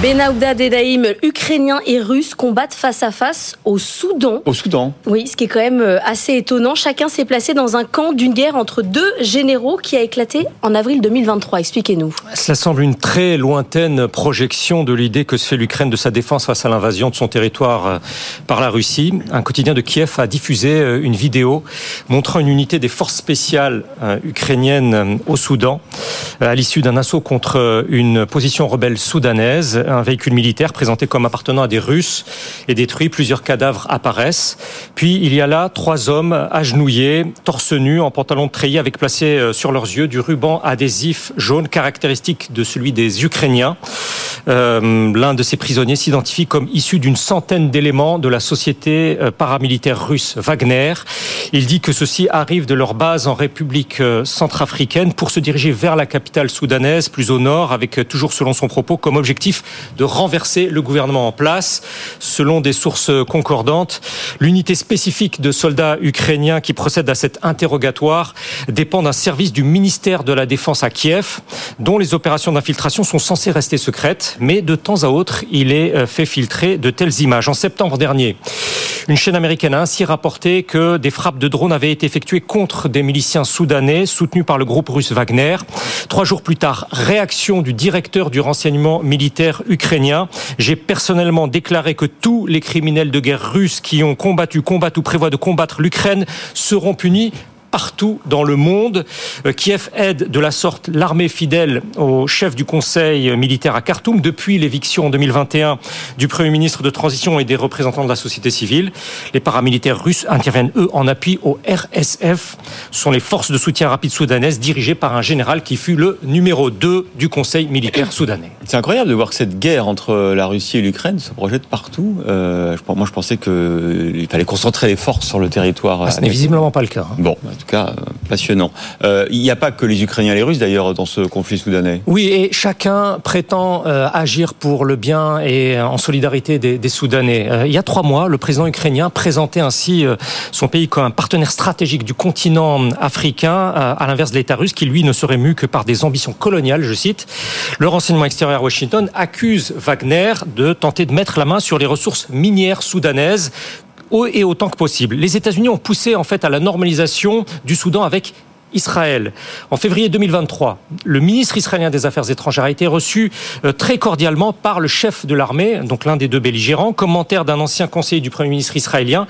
Benaouda Dedaïm, ukrainiens et russes combattent face à face au Soudan. Au Soudan Oui, ce qui est quand même euh, assez étonnant. Chacun s'est placé dans un camp d'une guerre entre deux généraux qui a éclaté en avril 2023. Expliquez-nous. Cela semble une très lointaine projection de l'idée que se fait l'Ukraine de sa défense face à l'invasion de son territoire euh, par la Russie. Un quotidien de Kiev a diffusé euh, une vidéo montrant une unité des forces spéciales ukrainiennes au Soudan à l'issue d'un assaut contre une position rebelle soudanaise un véhicule militaire présenté comme appartenant à des Russes est détruit. Plusieurs cadavres apparaissent. Puis il y a là trois hommes agenouillés, torse nu, en pantalon treillis, avec placé euh, sur leurs yeux du ruban adhésif jaune caractéristique de celui des Ukrainiens. Euh, l'un de ces prisonniers s'identifie comme issu d'une centaine d'éléments de la société euh, paramilitaire russe Wagner. Il dit que ceux-ci arrivent de leur base en République centrafricaine pour se diriger vers la capitale soudanaise, plus au nord, avec toujours selon son propos comme objectif de renverser le gouvernement en place. Selon des sources concordantes, l'unité spécifique de soldats ukrainiens qui procède à cet interrogatoire dépend d'un service du ministère de la Défense à Kiev, dont les opérations d'infiltration sont censées rester secrètes, mais de temps à autre, il est euh, fait filtrer de telles images. En septembre dernier, une chaîne américaine a ainsi rapporté que des frappes de drones avaient été effectuées contre des miliciens soudanais soutenus par le groupe russe Wagner. Trois jours plus tard, réaction du directeur du renseignement militaire J'ai personnellement déclaré que tous les criminels de guerre russes qui ont combattu, combattent ou prévoient de combattre l'Ukraine seront punis partout dans le monde. Euh, Kiev aide de la sorte l'armée fidèle au chef du conseil militaire à Khartoum depuis l'éviction en 2021 du premier ministre de transition et des représentants de la société civile. Les paramilitaires russes interviennent eux en appui au RSF. Ce sont les forces de soutien rapide soudanaises dirigées par un général qui fut le numéro 2 du conseil militaire soudanais. C'est incroyable de voir que cette guerre entre la Russie et l'Ukraine se projette partout. Euh, moi, je pensais qu'il fallait concentrer les forces sur le territoire. Ah, ce n'est visiblement pas le cas. Hein. Bon, cas euh, passionnant. Euh, il n'y a pas que les Ukrainiens et les Russes d'ailleurs dans ce conflit soudanais. Oui, et chacun prétend euh, agir pour le bien et en solidarité des, des Soudanais. il y a trois mois, le président ukrainien présentait ainsi son pays comme un partenaire stratégique du continent africain, à l'inverse de l'État russe qui lui ne serait mu que par des ambitions coloniales, je cite. Le renseignement extérieur Washington accuse Wagner de tenter de mettre la main sur les ressources minières soudanaises et autant que possible. Les États-Unis ont poussé en fait à la normalisation du Soudan avec Israël. En février 2023, le ministre israélien des Affaires étrangères a été reçu euh, très cordialement par le chef de l'armée, donc l'un des deux belligérants. Commentaire d'un ancien conseiller du Premier ministre israélien.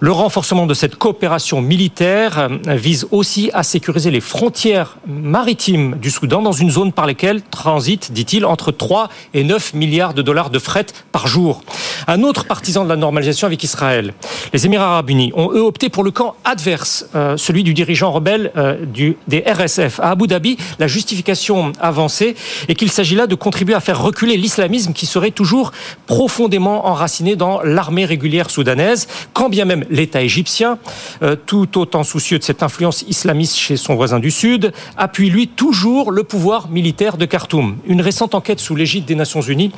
Le renforcement de cette coopération militaire euh, vise aussi à sécuriser les frontières maritimes du Soudan dans une zone par laquelle transitent, dit-il, entre 3 et 9 milliards de dollars de fret par jour. Un autre partisan de la normalisation avec Israël, les Émirats arabes unis, ont eux opté pour le camp adverse, euh, celui du dirigeant rebelle du, des RSF à Abu Dhabi, la justification avancée est qu'il s'agit là de contribuer à faire reculer l'islamisme qui serait toujours profondément enraciné dans l'armée régulière soudanaise, quand bien même l'État égyptien, euh, tout autant soucieux de cette influence islamiste chez son voisin du Sud, appuie lui toujours le pouvoir militaire de Khartoum. Une récente enquête sous l'égide des Nations Unies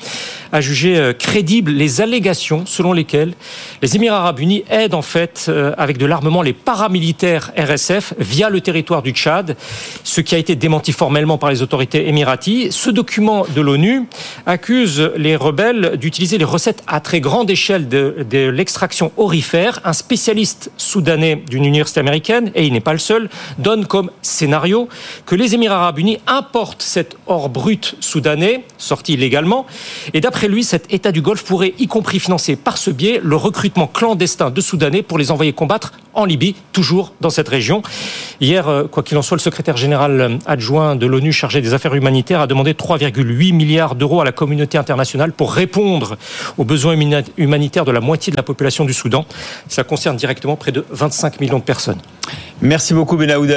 a jugé euh, crédibles les allégations selon lesquelles les Émirats arabes unis aident en fait euh, avec de l'armement les paramilitaires RSF via le territoire du Tchad, ce qui a été démenti formellement par les autorités émiraties. Ce document de l'ONU accuse les rebelles d'utiliser les recettes à très grande échelle de, de l'extraction orifère. Un spécialiste soudanais d'une université américaine, et il n'est pas le seul, donne comme scénario que les Émirats arabes unis importent cet or brut soudanais, sorti illégalement, et d'après lui, cet État du Golfe pourrait y compris financer par ce biais le recrutement clandestin de Soudanais pour les envoyer combattre en Libye, toujours dans cette région. Hier, euh, quoi qu'il en soit, le secrétaire général euh, adjoint de l'ONU chargé des affaires humanitaires a demandé 3,8 milliards d'euros à la communauté internationale pour répondre aux besoins humanitaires de la moitié de la population du Soudan. Ça concerne directement près de 25 millions de personnes. Merci beaucoup Benaouda.